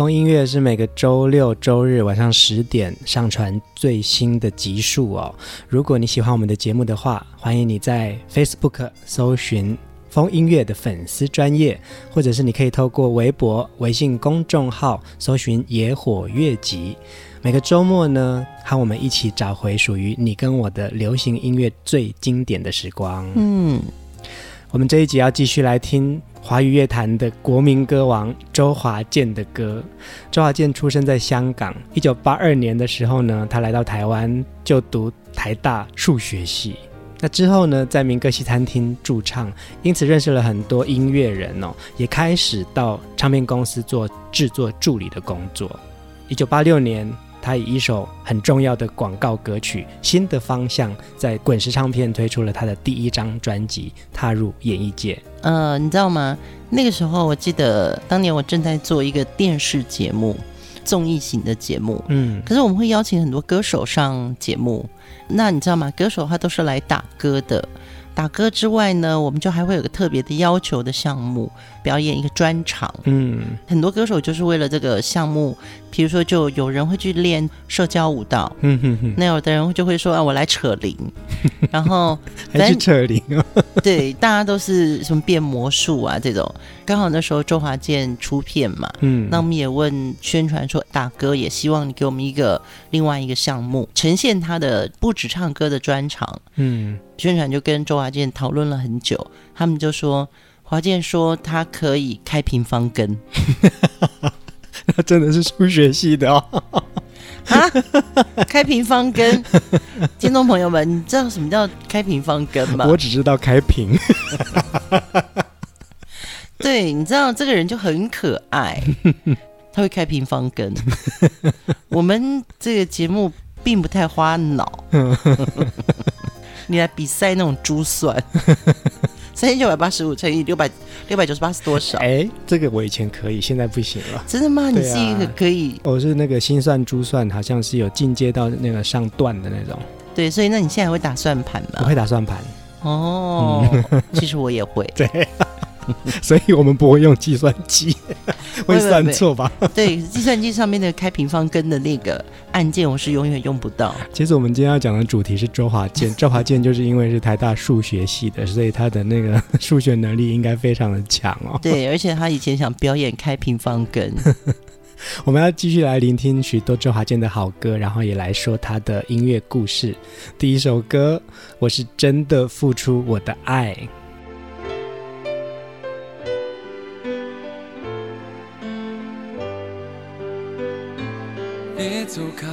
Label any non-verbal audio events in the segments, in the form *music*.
疯音乐是每个周六周日晚上十点上传最新的集数哦。如果你喜欢我们的节目的话，欢迎你在 Facebook 搜寻风音乐的粉丝专业，或者是你可以透过微博、微信公众号搜寻野火乐集。每个周末呢，和我们一起找回属于你跟我的流行音乐最经典的时光。嗯，我们这一集要继续来听。华语乐坛的国民歌王周华健的歌。周华健出生在香港，一九八二年的时候呢，他来到台湾就读台大数学系。那之后呢，在民歌西餐厅驻唱，因此认识了很多音乐人哦，也开始到唱片公司做制作助理的工作。一九八六年。他以一首很重要的广告歌曲《新的方向》在滚石唱片推出了他的第一张专辑，踏入演艺界。呃，你知道吗？那个时候我记得当年我正在做一个电视节目，综艺型的节目。嗯，可是我们会邀请很多歌手上节目。那你知道吗？歌手他都是来打歌的。打歌之外呢，我们就还会有个特别的要求的项目，表演一个专场。嗯，很多歌手就是为了这个项目，比如说就有人会去练社交舞蹈，嗯哼哼，那有的人就会说啊，我来扯铃，*laughs* 然后还是扯铃哦。*laughs* 对，大家都是什么变魔术啊这种。刚好那时候周华健出片嘛，嗯，那我们也问宣传说大哥也希望你给我们一个另外一个项目，呈现他的不止唱歌的专场，嗯。宣传就跟周华健讨论了很久，他们就说华健说他可以开平方根，*laughs* 那真的是数学系的哦。啊，开平方根，听众朋友们，你知道什么叫开平方根吗？我只知道开平。对，你知道这个人就很可爱，他会开平方根。我们这个节目并不太花脑。*laughs* 你来比赛那种珠算，三千九百八十五乘以六百六百九十八是多少？哎，这个我以前可以，现在不行了。真的吗？啊、你是一个可以？我是那个心算珠算，好像是有进阶到那个上段的那种。对，所以那你现在会打算盘吗？我会打算盘。哦，嗯、其实我也会。*laughs* 对。*laughs* 所以我们不会用计算机，*laughs* 会算错吧？*laughs* 对，计算机上面的开平方根的那个按键，我是永远用不到。其实我们今天要讲的主题是周华健，周华健就是因为是台大数学系的，所以他的那个数学能力应该非常的强哦。对，而且他以前想表演开平方根。我们要继续来聆听许多周华健的好歌，然后也来说他的音乐故事。第一首歌，我是真的付出我的爱。别走开，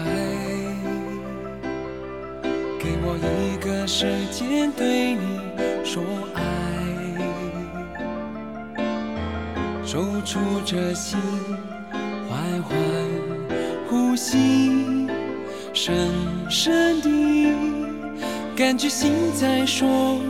给我一个时间对你说爱，守住这心，缓缓呼吸，深深地感觉心在说。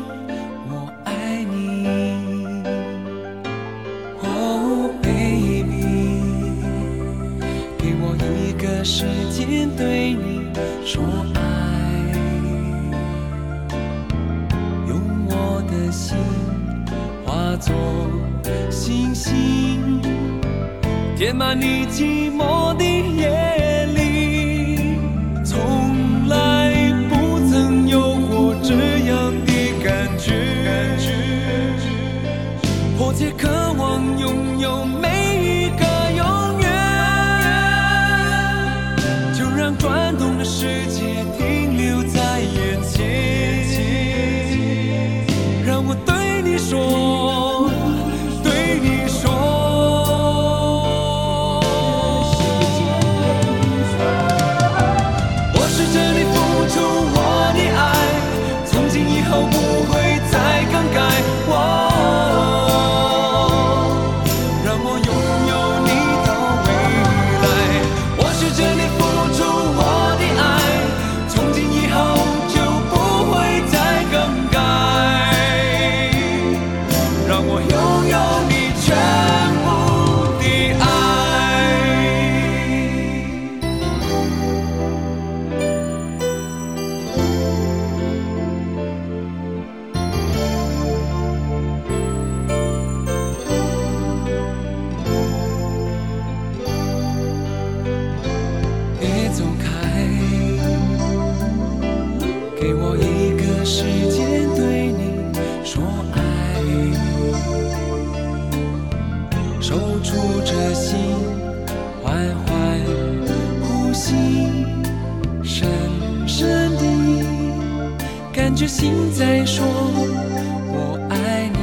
再说我爱你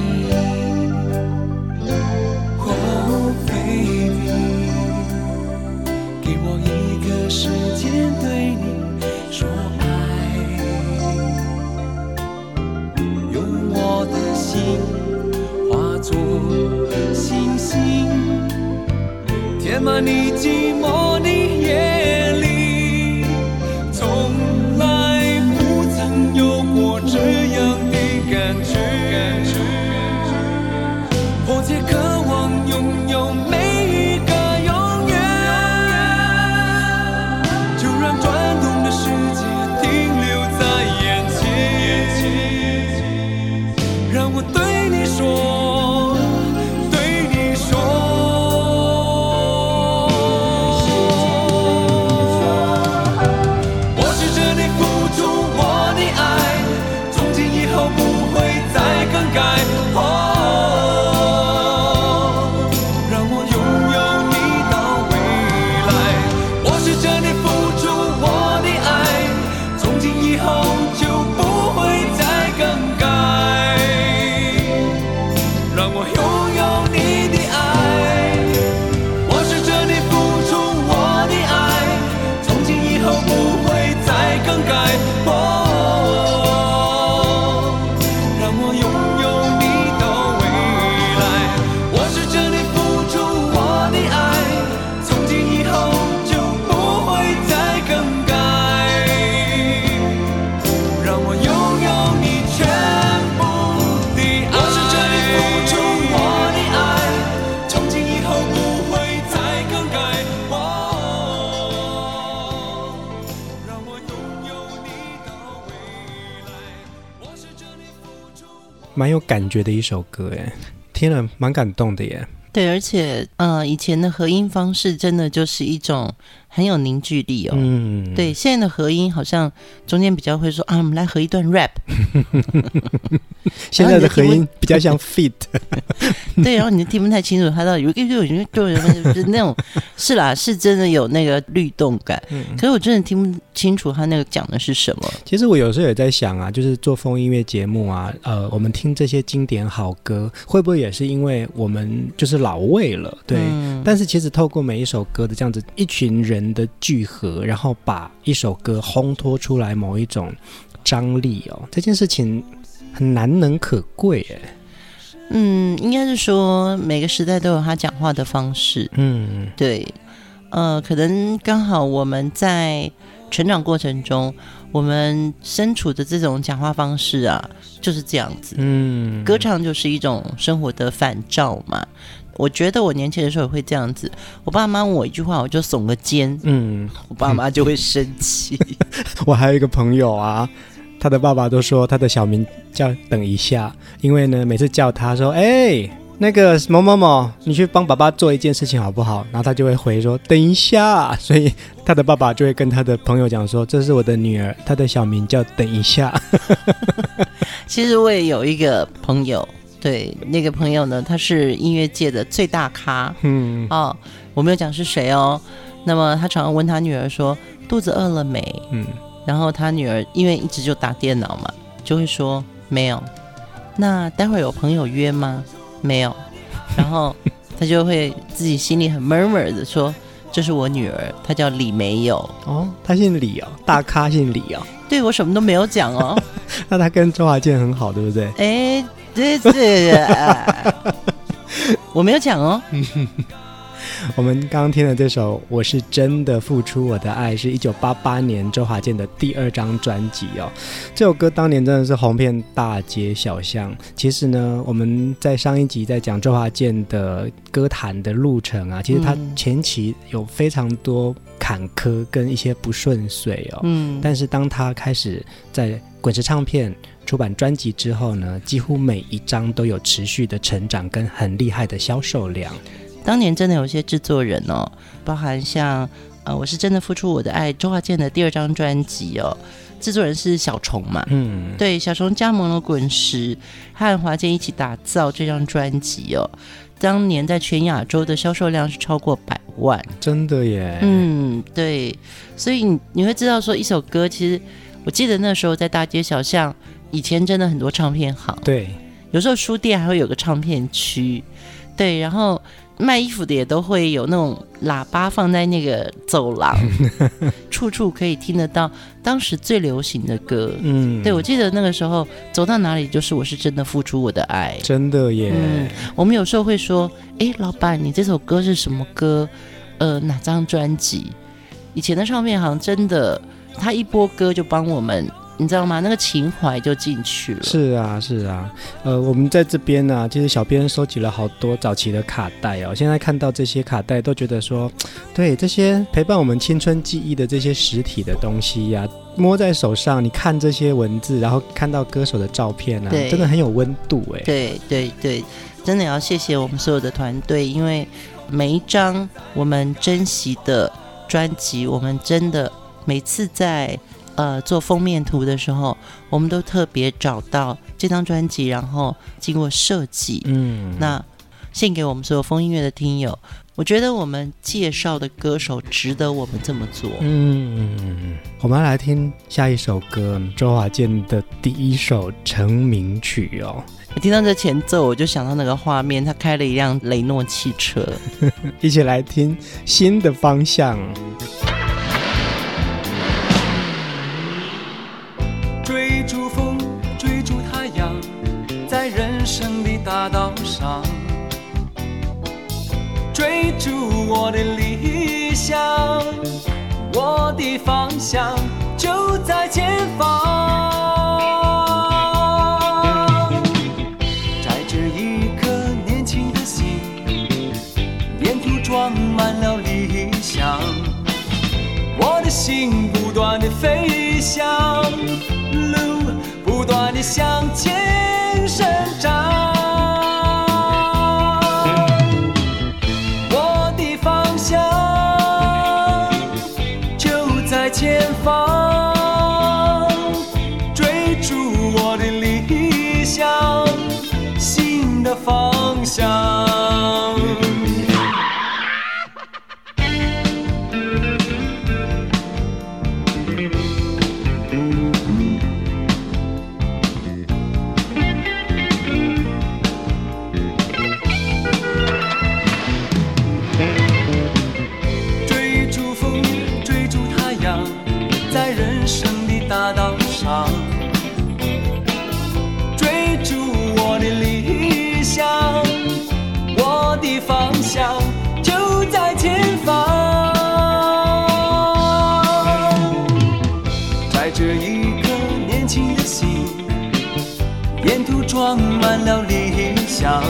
，Oh baby，给我一个时间对你说爱，用我的心化作星星，填满你寂寞的。蛮有感觉的一首歌，哎，听了蛮感动的耶。对，而且，呃，以前的合音方式真的就是一种。很有凝聚力哦。嗯，对，现在的合音好像中间比较会说啊，我们来合一段 rap。*laughs* 现在的合音比较像 *laughs* feat。*laughs* 对，然后你就听不太清楚，他到底有有有有就是那种是啦，是真的有那个律动感。嗯，可是我真的听不清楚他那个讲的是什么。其实我有时候也在想啊，就是做风音乐节目啊，呃，我们听这些经典好歌，会不会也是因为我们就是老味了？对。嗯，但是其实透过每一首歌的这样子一群人。的聚合，然后把一首歌烘托出来某一种张力哦，这件事情很难能可贵哎。嗯，应该是说每个时代都有他讲话的方式。嗯，对，呃，可能刚好我们在成长过程中，我们身处的这种讲话方式啊，就是这样子。嗯，歌唱就是一种生活的反照嘛。我觉得我年轻的时候也会这样子，我爸妈问我一句话，我就耸个肩，嗯，我爸妈就会生气。*laughs* 我还有一个朋友啊，他的爸爸都说他的小名叫等一下，因为呢，每次叫他说，哎、欸，那个某某某，你去帮爸爸做一件事情好不好？然后他就会回说等一下，所以他的爸爸就会跟他的朋友讲说，这是我的女儿，她的小名叫等一下。*laughs* 其实我也有一个朋友。对，那个朋友呢，他是音乐界的最大咖。嗯，哦，我没有讲是谁哦。那么他常常问他女儿说：“肚子饿了没？”嗯，然后他女儿因为一直就打电脑嘛，就会说：“没有。”那待会儿有朋友约吗？没有。*laughs* 然后他就会自己心里很 murmur 的说：“这是我女儿，她叫李没有。”哦，她姓李哦，大咖姓李哦。对，我什么都没有讲哦。*laughs* 那他跟周华健很好，对不对？哎。对对，我没有讲哦。我们刚刚听的这首《我是真的付出我的爱》，是一九八八年周华健的第二张专辑哦。这首歌当年真的是红遍大街小巷。其实呢，我们在上一集在讲周华健的歌坛的路程啊，其实他前期有非常多坎坷跟一些不顺遂哦。嗯。但是当他开始在滚石唱片出版专辑之后呢，几乎每一张都有持续的成长跟很厉害的销售量。当年真的有些制作人哦，包含像呃，我是真的付出我的爱，周华健的第二张专辑哦，制作人是小虫嘛，嗯，对，小虫加盟了滚石，和华健一起打造这张专辑哦。当年在全亚洲的销售量是超过百万，真的耶。嗯，对，所以你你会知道说一首歌，其实我记得那时候在大街小巷，以前真的很多唱片行，对，有时候书店还会有个唱片区，对，然后。卖衣服的也都会有那种喇叭放在那个走廊，*laughs* 处处可以听得到当时最流行的歌。嗯，对，我记得那个时候走到哪里就是我是真的付出我的爱，真的耶。嗯，我们有时候会说，哎，老板，你这首歌是什么歌？呃，哪张专辑？以前的唱片行真的，他一播歌就帮我们。你知道吗？那个情怀就进去了。是啊，是啊。呃，我们在这边呢、啊，其实小编收集了好多早期的卡带哦。现在看到这些卡带，都觉得说，对这些陪伴我们青春记忆的这些实体的东西呀、啊，摸在手上，你看这些文字，然后看到歌手的照片啊，真的很有温度哎。对对对，真的要谢谢我们所有的团队，因为每一张我们珍惜的专辑，我们真的每次在。呃，做封面图的时候，我们都特别找到这张专辑，然后经过设计，嗯，那献给我们所有风音乐的听友。我觉得我们介绍的歌手值得我们这么做。嗯，我们要来听下一首歌，周华健的第一首成名曲哦。我听到这前奏，我就想到那个画面，他开了一辆雷诺汽车，*laughs* 一起来听新的方向。我的理想，我的方向就在前方。载着一颗年轻的心，沿途装满了理想，我的心不断地飞翔，路不断地向前生长。装满了理想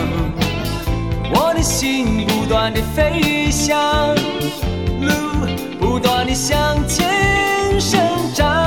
我的心不断的飞翔，路不断的向前生长。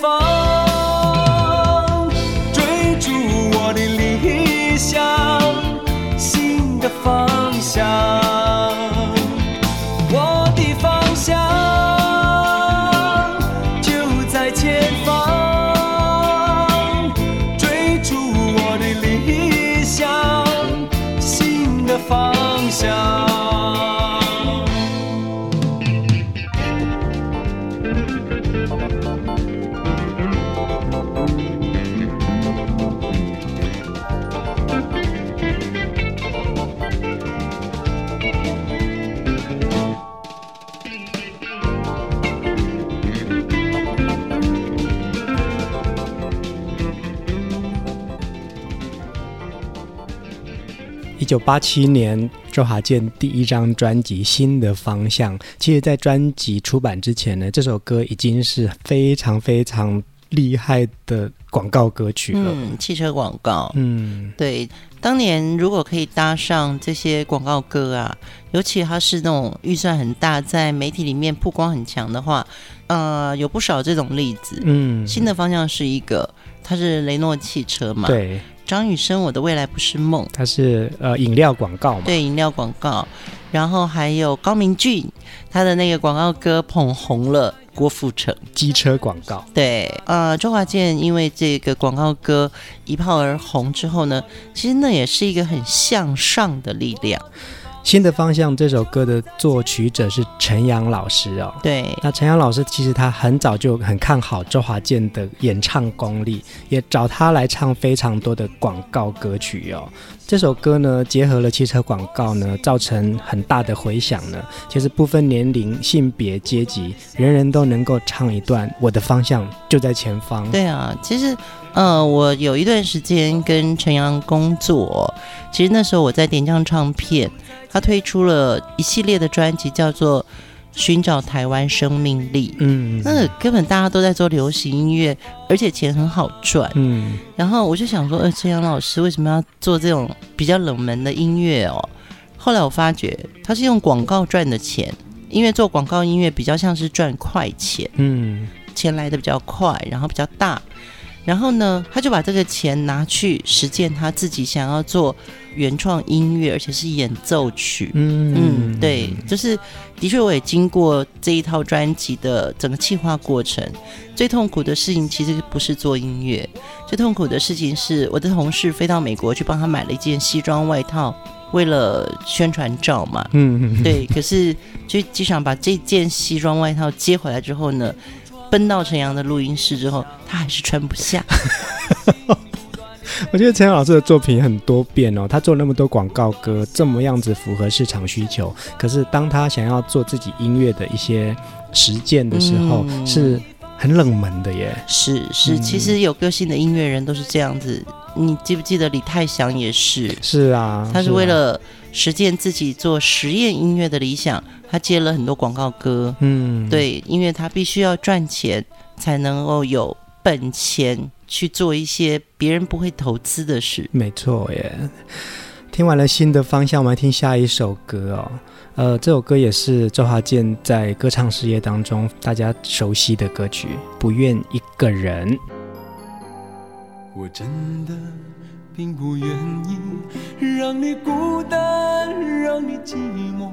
方追逐我的理想新的方一九八七年，周华健第一张专辑《新的方向》，其实，在专辑出版之前呢，这首歌已经是非常非常厉害的广告歌曲了。嗯，汽车广告。嗯，对，当年如果可以搭上这些广告歌啊，尤其它是那种预算很大，在媒体里面曝光很强的话，呃，有不少这种例子。嗯，新的方向是一个，它是雷诺汽车嘛。对。张雨生，我的未来不是梦。他是呃饮料广告嘛？对，饮料广告。然后还有高明俊，他的那个广告歌捧红了郭富城。机车广告。对，呃，周华健因为这个广告歌一炮而红之后呢，其实那也是一个很向上的力量。新的方向这首歌的作曲者是陈阳老师哦。对，那陈阳老师其实他很早就很看好周华健的演唱功力，也找他来唱非常多的广告歌曲哦。这首歌呢，结合了汽车广告呢，造成很大的回响呢。其实不分年龄、性别、阶级，人人都能够唱一段。我的方向就在前方。对啊，其实呃，我有一段时间跟陈阳工作，其实那时候我在点将唱片。他推出了一系列的专辑，叫做《寻找台湾生命力》。嗯，那个根本大家都在做流行音乐，而且钱很好赚。嗯，然后我就想说，呃，陈阳老师为什么要做这种比较冷门的音乐哦？后来我发觉，他是用广告赚的钱，因为做广告音乐比较像是赚快钱。嗯，钱来的比较快，然后比较大。然后呢，他就把这个钱拿去实践他自己想要做原创音乐，而且是演奏曲。嗯嗯，对，就是的确，我也经过这一套专辑的整个企划过程。最痛苦的事情其实不是做音乐，最痛苦的事情是我的同事飞到美国去帮他买了一件西装外套，为了宣传照嘛。嗯嗯，对。可是去机场把这件西装外套接回来之后呢，奔到陈阳的录音室之后，他还是穿不下。*laughs* *laughs* 我觉得陈老师的作品很多变哦，他做那么多广告歌，这么样子符合市场需求。可是当他想要做自己音乐的一些实践的时候，嗯、是很冷门的耶。是是，其实有个性的音乐人都是这样子。你记不记得李泰祥也是？是啊，他是为了实践自己做实验音乐的理想，他接了很多广告歌。嗯，对，因为他必须要赚钱，才能够有本钱去做一些别人不会投资的事。没错耶。听完了新的方向，我们来听下一首歌哦。呃，这首歌也是周华健在歌唱事业当中大家熟悉的歌曲，《不愿一个人》。我真的并不愿意让你孤单，让你寂寞，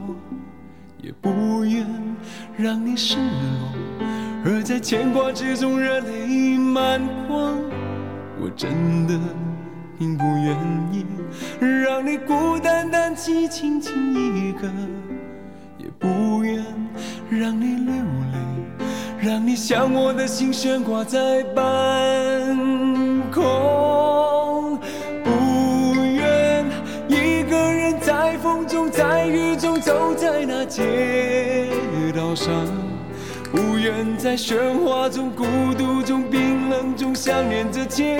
也不愿让你失落，而在牵挂之中热泪满眶。我真的并不愿意让你孤单单寂静静一个，也不愿让你流泪，让你想我的心悬挂在半空，不愿一个人在风中，在雨中走在那街道上，不愿在喧哗中、孤独中、冰冷中想念着牵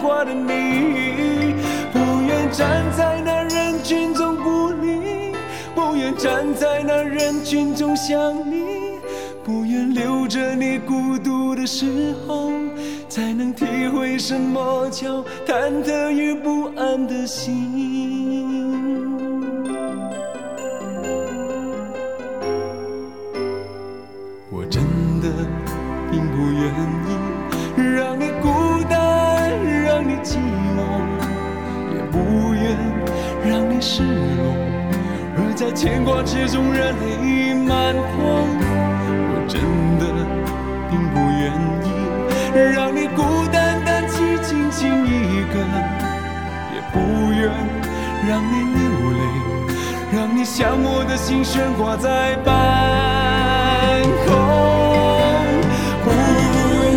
挂的你，不愿站在那人群中不理，不愿站在那人群中想你，不愿留着你孤独的时候。才能体会什么叫忐忑与不安的心。在牵挂之中热泪满眶。我真的并不愿意。让你孤单单寂静静一个，也不愿让你流泪，让你想我的心悬挂在半空。不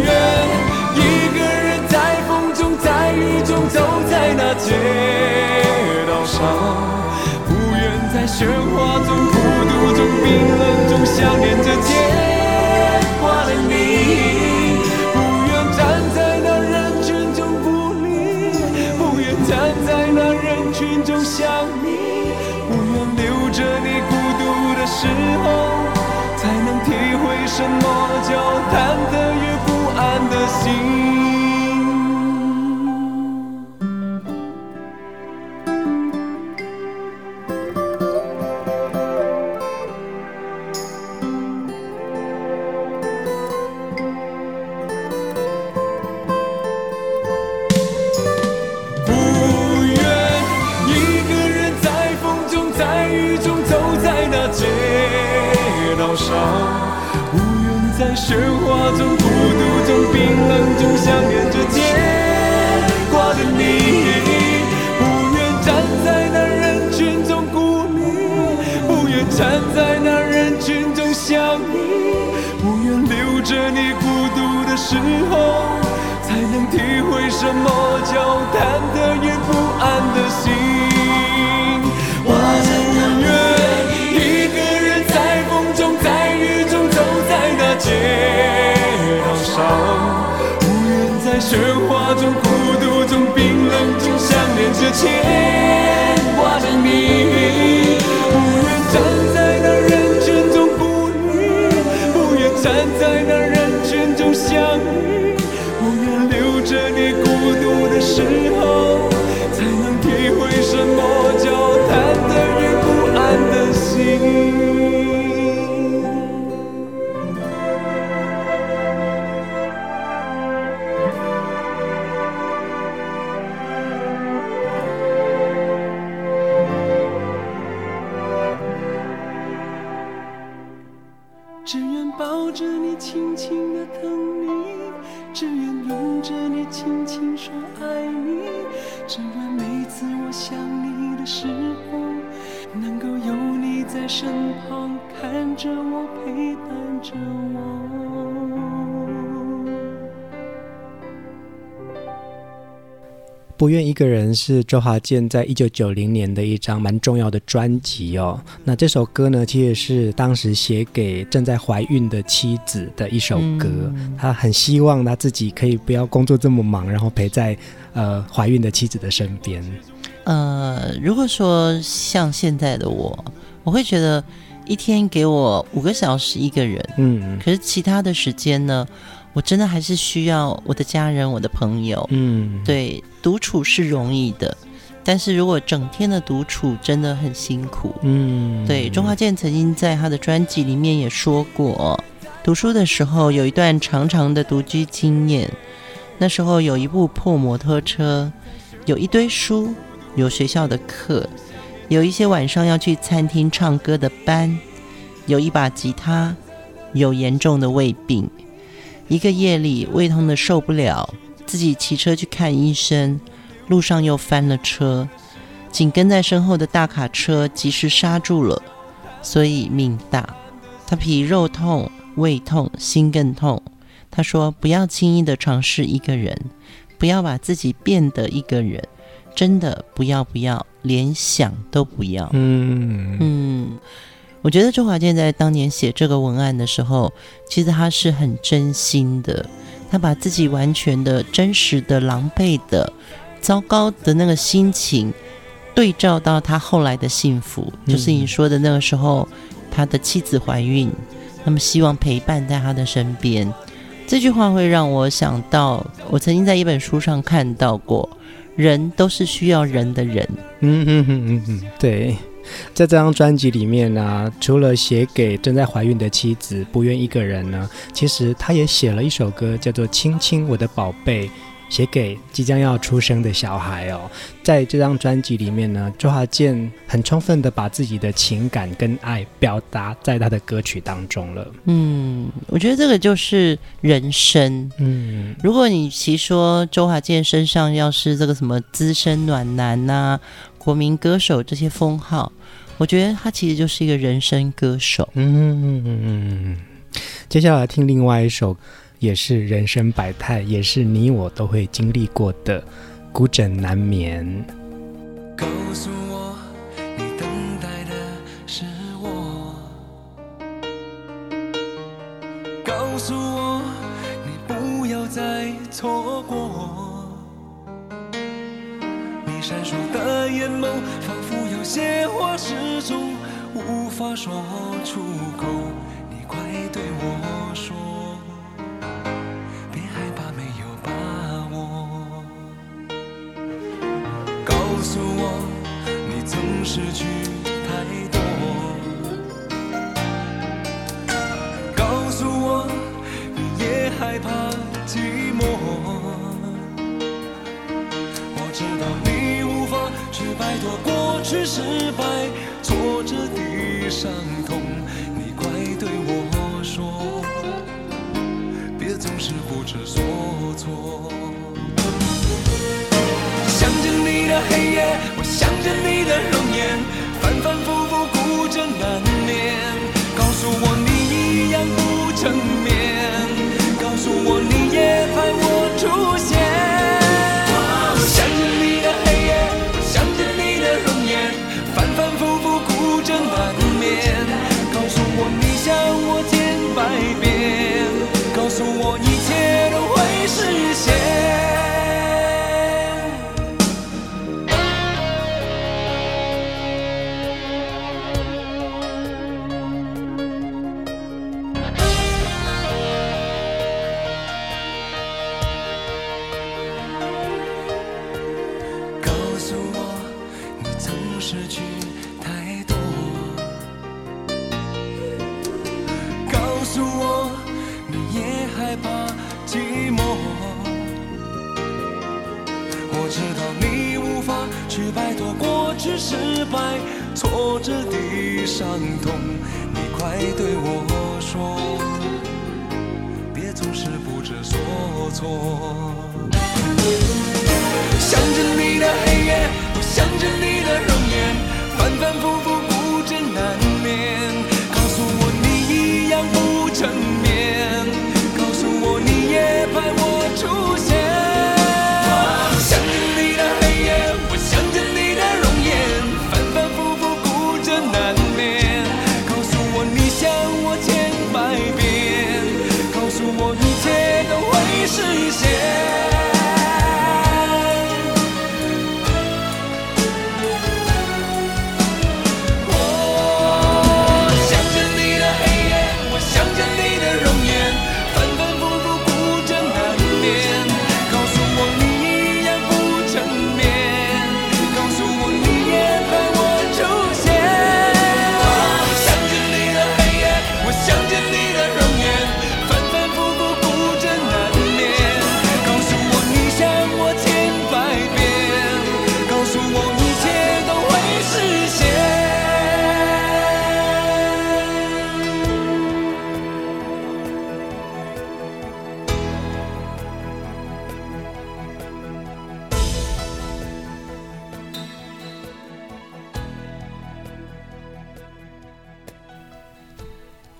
愿一个人在风中，在雨中走在那街道上，喧哗中，孤独中，冰冷中，想念着，牵挂的你。不愿站在那人群中孤立，不愿站在那人群中想你，不愿留着你孤独的时候，才能体会什么叫坦。不愿一个人是周华健在一九九零年的一张蛮重要的专辑哦。那这首歌呢，其实是当时写给正在怀孕的妻子的一首歌。嗯、他很希望他自己可以不要工作这么忙，然后陪在呃怀孕的妻子的身边。呃，如果说像现在的我，我会觉得一天给我五个小时一个人，嗯，可是其他的时间呢？我真的还是需要我的家人、我的朋友。嗯，对，独处是容易的，但是如果整天的独处真的很辛苦。嗯，对，周华健曾经在他的专辑里面也说过，读书的时候有一段长长的独居经验。那时候有一部破摩托车，有一堆书，有学校的课，有一些晚上要去餐厅唱歌的班，有一把吉他，有严重的胃病。一个夜里胃痛的受不了，自己骑车去看医生，路上又翻了车，紧跟在身后的大卡车及时刹住了，所以命大。他皮肉痛、胃痛、心更痛。他说：“不要轻易的尝试一个人，不要把自己变得一个人，真的不要不要，连想都不要。”嗯嗯。我觉得周华健在当年写这个文案的时候，其实他是很真心的，他把自己完全的真实的、狼狈的、糟糕的那个心情，对照到他后来的幸福，就是你说的那个时候，他的妻子怀孕，那么希望陪伴在他的身边。这句话会让我想到，我曾经在一本书上看到过，人都是需要人的人。嗯嗯嗯嗯嗯，对。在这张专辑里面呢、啊，除了写给正在怀孕的妻子，不愿一个人呢，其实他也写了一首歌，叫做《亲亲我的宝贝》，写给即将要出生的小孩哦。在这张专辑里面呢，周华健很充分的把自己的情感跟爱表达在他的歌曲当中了。嗯，我觉得这个就是人生。嗯，如果你其说周华健身上要是这个什么资深暖男呐、啊，国民歌手这些封号，我觉得他其实就是一个人生歌手。嗯嗯嗯嗯。接下来听另外一首，也是人生百态，也是你我都会经历过的《孤枕难眠》。告诉我，你等待的是我。告诉我，你不要再错过。闪烁的眼眸，仿佛有些话始终无法说出口。你快对我说，别害怕没有把握。告诉我，你曾失去太多。告诉我，你也害怕不知所措想着你的黑夜我想着你的容颜反反复复孤枕难眠告诉我你一样不成眠告诉我你也盼我出现想着你的黑夜我想着你的容颜反反复复孤枕难眠告诉我你想我千百遍。告诉我一切都会实现。知道你无法去摆脱过去失败、挫折的伤痛，你快对我说，别总是不知所措。想着你的黑夜，我想着你的容颜，反反复复孤枕难眠。告诉我你一样不成眠，告诉我你也盼我出现。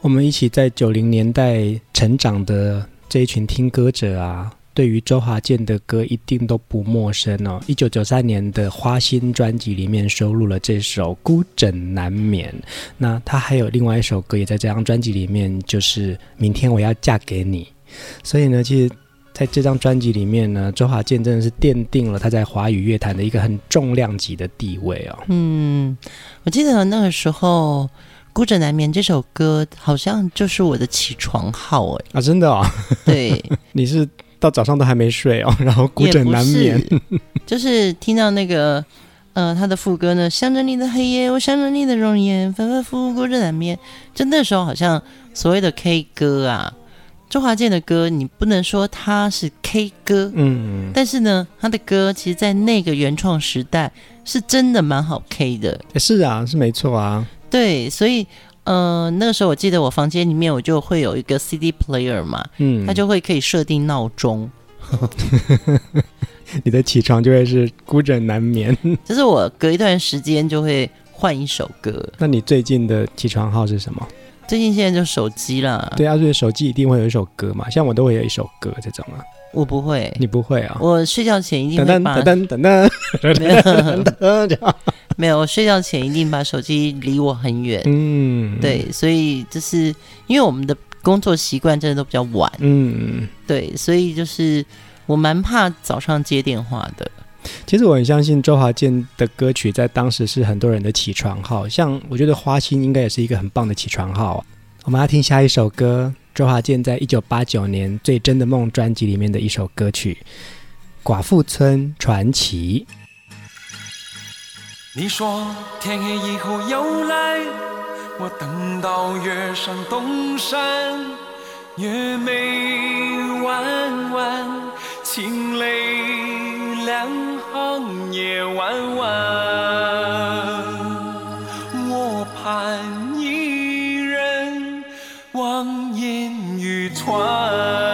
我们一起在九零年代成长的这一群听歌者啊，对于周华健的歌一定都不陌生哦。一九九三年的《花心》专辑里面收录了这首《孤枕难眠》，那他还有另外一首歌也在这张专辑里面，就是《明天我要嫁给你》。所以呢，其实在这张专辑里面呢，周华健真的是奠定了他在华语乐坛的一个很重量级的地位哦。嗯，我记得那个时候。孤枕难眠这首歌好像就是我的起床号哎。啊，真的哦，对，*laughs* 你是到早上都还没睡哦，然后孤枕难眠，就是听到那个呃他的副歌呢，想着你的黑夜，我想着你的容颜，反反复复孤枕难眠，就那时候好像所谓的 K 歌啊，周华健的歌，你不能说他是 K 歌，嗯，但是呢，他的歌其实，在那个原创时代是真的蛮好 K 的，是啊，是没错啊。对，所以，呃，那个时候我记得我房间里面我就会有一个 CD player 嘛，嗯，它就会可以设定闹钟，*laughs* 你的起床就会是孤枕难眠。*laughs* 就是我隔一段时间就会换一首歌。那你最近的起床号是什么？最近现在就手机啦。对啊，所以手机一定会有一首歌嘛，像我都会有一首歌这种啊。我不会，你不会啊？我睡觉前一定会把等等等等等等。没有，我睡觉前一定把手机离我很远。嗯，对，所以就是因为我们的工作习惯真的都比较晚。嗯，对，所以就是我蛮怕早上接电话的。其实我很相信周华健的歌曲在当时是很多人的起床号，像我觉得《花心》应该也是一个很棒的起床号。我们要听下一首歌，周华健在一九八九年《最真的梦》专辑里面的一首歌曲《寡妇村传奇》。你说天黑以后又来，我等到月上东山，月眉弯弯，清泪两行夜弯弯，我盼一人望眼欲穿。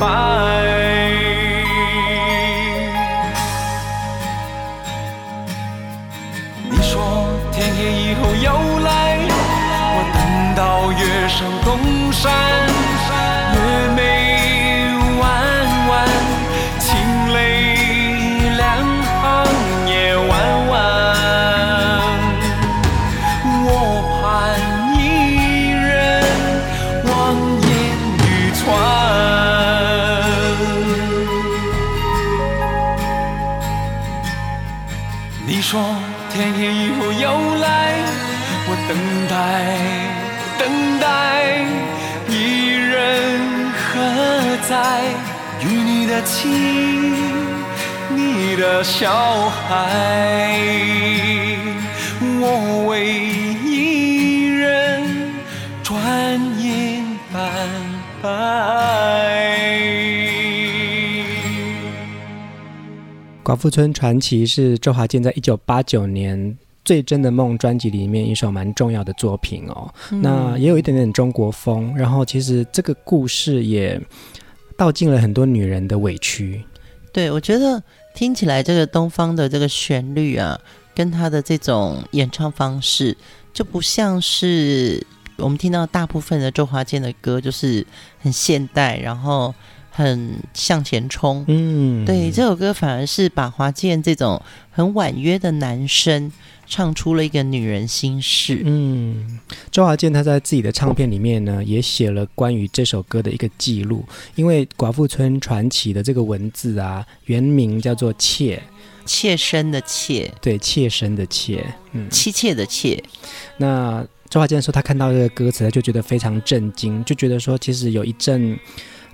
Bye. 小孩，我为一人转眼斑白。寡妇村传奇是周华健在一九八九年《最真的梦》专辑里面一首蛮重要的作品哦。嗯、那也有一点点中国风，然后其实这个故事也道尽了很多女人的委屈。对，我觉得。听起来这个东方的这个旋律啊，跟他的这种演唱方式，就不像是我们听到大部分的周华健的歌，就是很现代，然后很向前冲。嗯，对，这首歌反而是把华健这种很婉约的男声。唱出了一个女人心事。嗯，周华健他在自己的唱片里面呢，也写了关于这首歌的一个记录。因为《寡妇村传奇》的这个文字啊，原名叫做“妾”，妾身的“妾”，对，妾身的“妾”，嗯，妻妾的“妾”。那周华健说，他看到这个歌词，他就觉得非常震惊，就觉得说，其实有一阵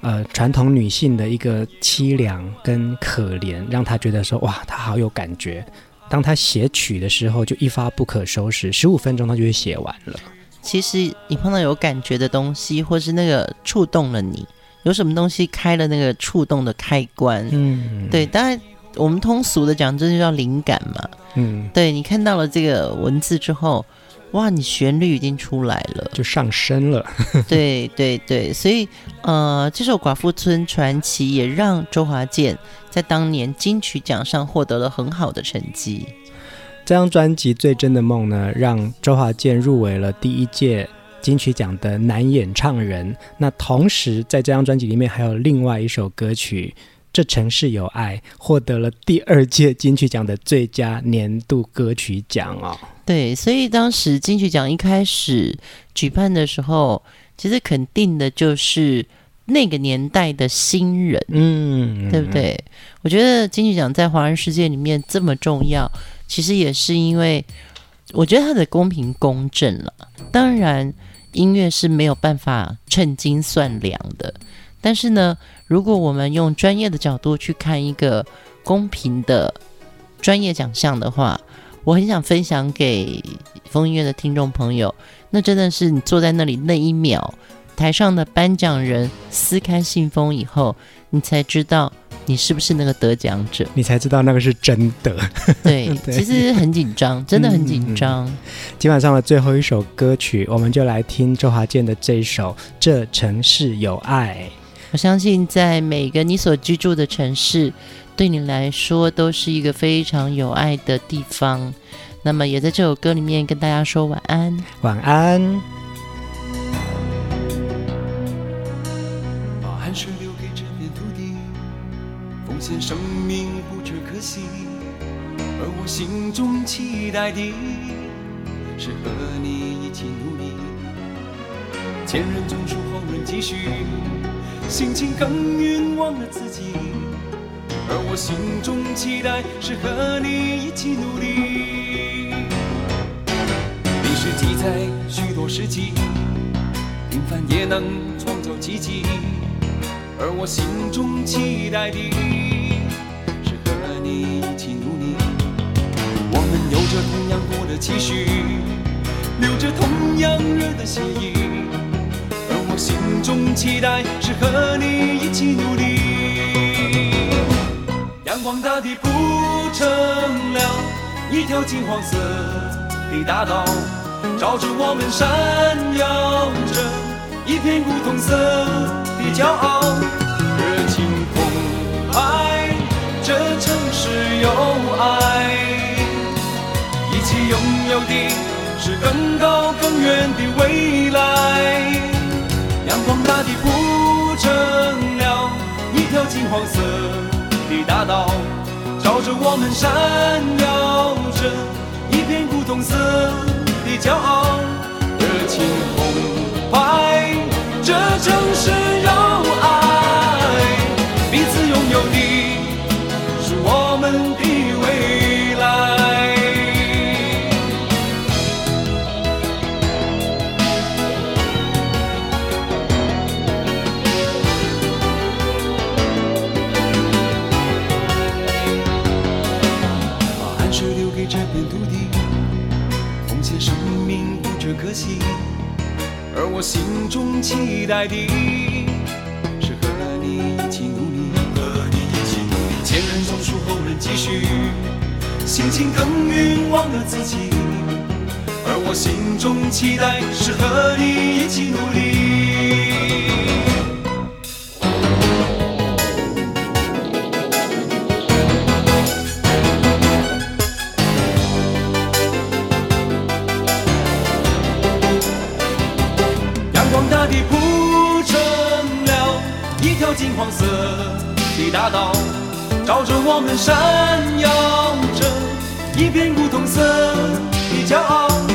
呃传统女性的一个凄凉跟可怜，让他觉得说，哇，他好有感觉。当他写曲的时候，就一发不可收拾，十五分钟他就会写完了。其实你碰到有感觉的东西，或是那个触动了你，有什么东西开了那个触动的开关？嗯，对。当然，我们通俗的讲，这就叫灵感嘛。嗯，对，你看到了这个文字之后，哇，你旋律已经出来了，就上升了。*laughs* 对对对，所以呃，这首《寡妇村传奇》也让周华健在当年金曲奖上获得了很好的成绩。这张专辑《最真的梦》呢，让周华健入围了第一届金曲奖的男演唱人。那同时，在这张专辑里面还有另外一首歌曲。这城市有爱获得了第二届金曲奖的最佳年度歌曲奖哦。对，所以当时金曲奖一开始举办的时候，其实肯定的就是那个年代的新人，嗯，对不对？我觉得金曲奖在华人世界里面这么重要，其实也是因为我觉得它的公平公正了。当然，音乐是没有办法称斤算两的。但是呢，如果我们用专业的角度去看一个公平的专业奖项的话，我很想分享给风音乐的听众朋友，那真的是你坐在那里那一秒，台上的颁奖人撕开信封以后，你才知道你是不是那个得奖者，你才知道那个是真的。对，*laughs* 对其实很紧张，真的很紧张。嗯，今晚上的最后一首歌曲，我们就来听周华健的这一首《这城市有爱》。我相信，在每个你所居住的城市，对你来说都是一个非常有爱的地方。那么，也在这首歌里面跟大家说晚安，晚安。把汗水留给这片土地，奉献生命不觉可惜。而我心中期待的，是和你一起努力。前人种树，后人继续。辛勤耕耘，忘了自己，而我心中期待是和你一起努力。历史记载许多事迹，平凡也能创造奇迹，而我心中期待的是和你一起努力。我们有着同样多的期许，流着同样热的血液。心中期待是和你一起努力，阳光大地铺成了一条金黄色的大道，照着我们闪耀着一片古铜色的骄傲，热情澎湃，这城市有爱，一起拥有的是更高更远的未来。阳光大地铺成了一条金黄色的大道，照着我们闪耀着一片古铜色的骄傲，热情澎湃，这城市而我心中期待的是和你一起努力，和你一起努力。前人种树，后人继续，辛勤耕耘，忘了自己。而我心中期待是和你一起努力。照着我们闪耀着一片古铜色的骄傲。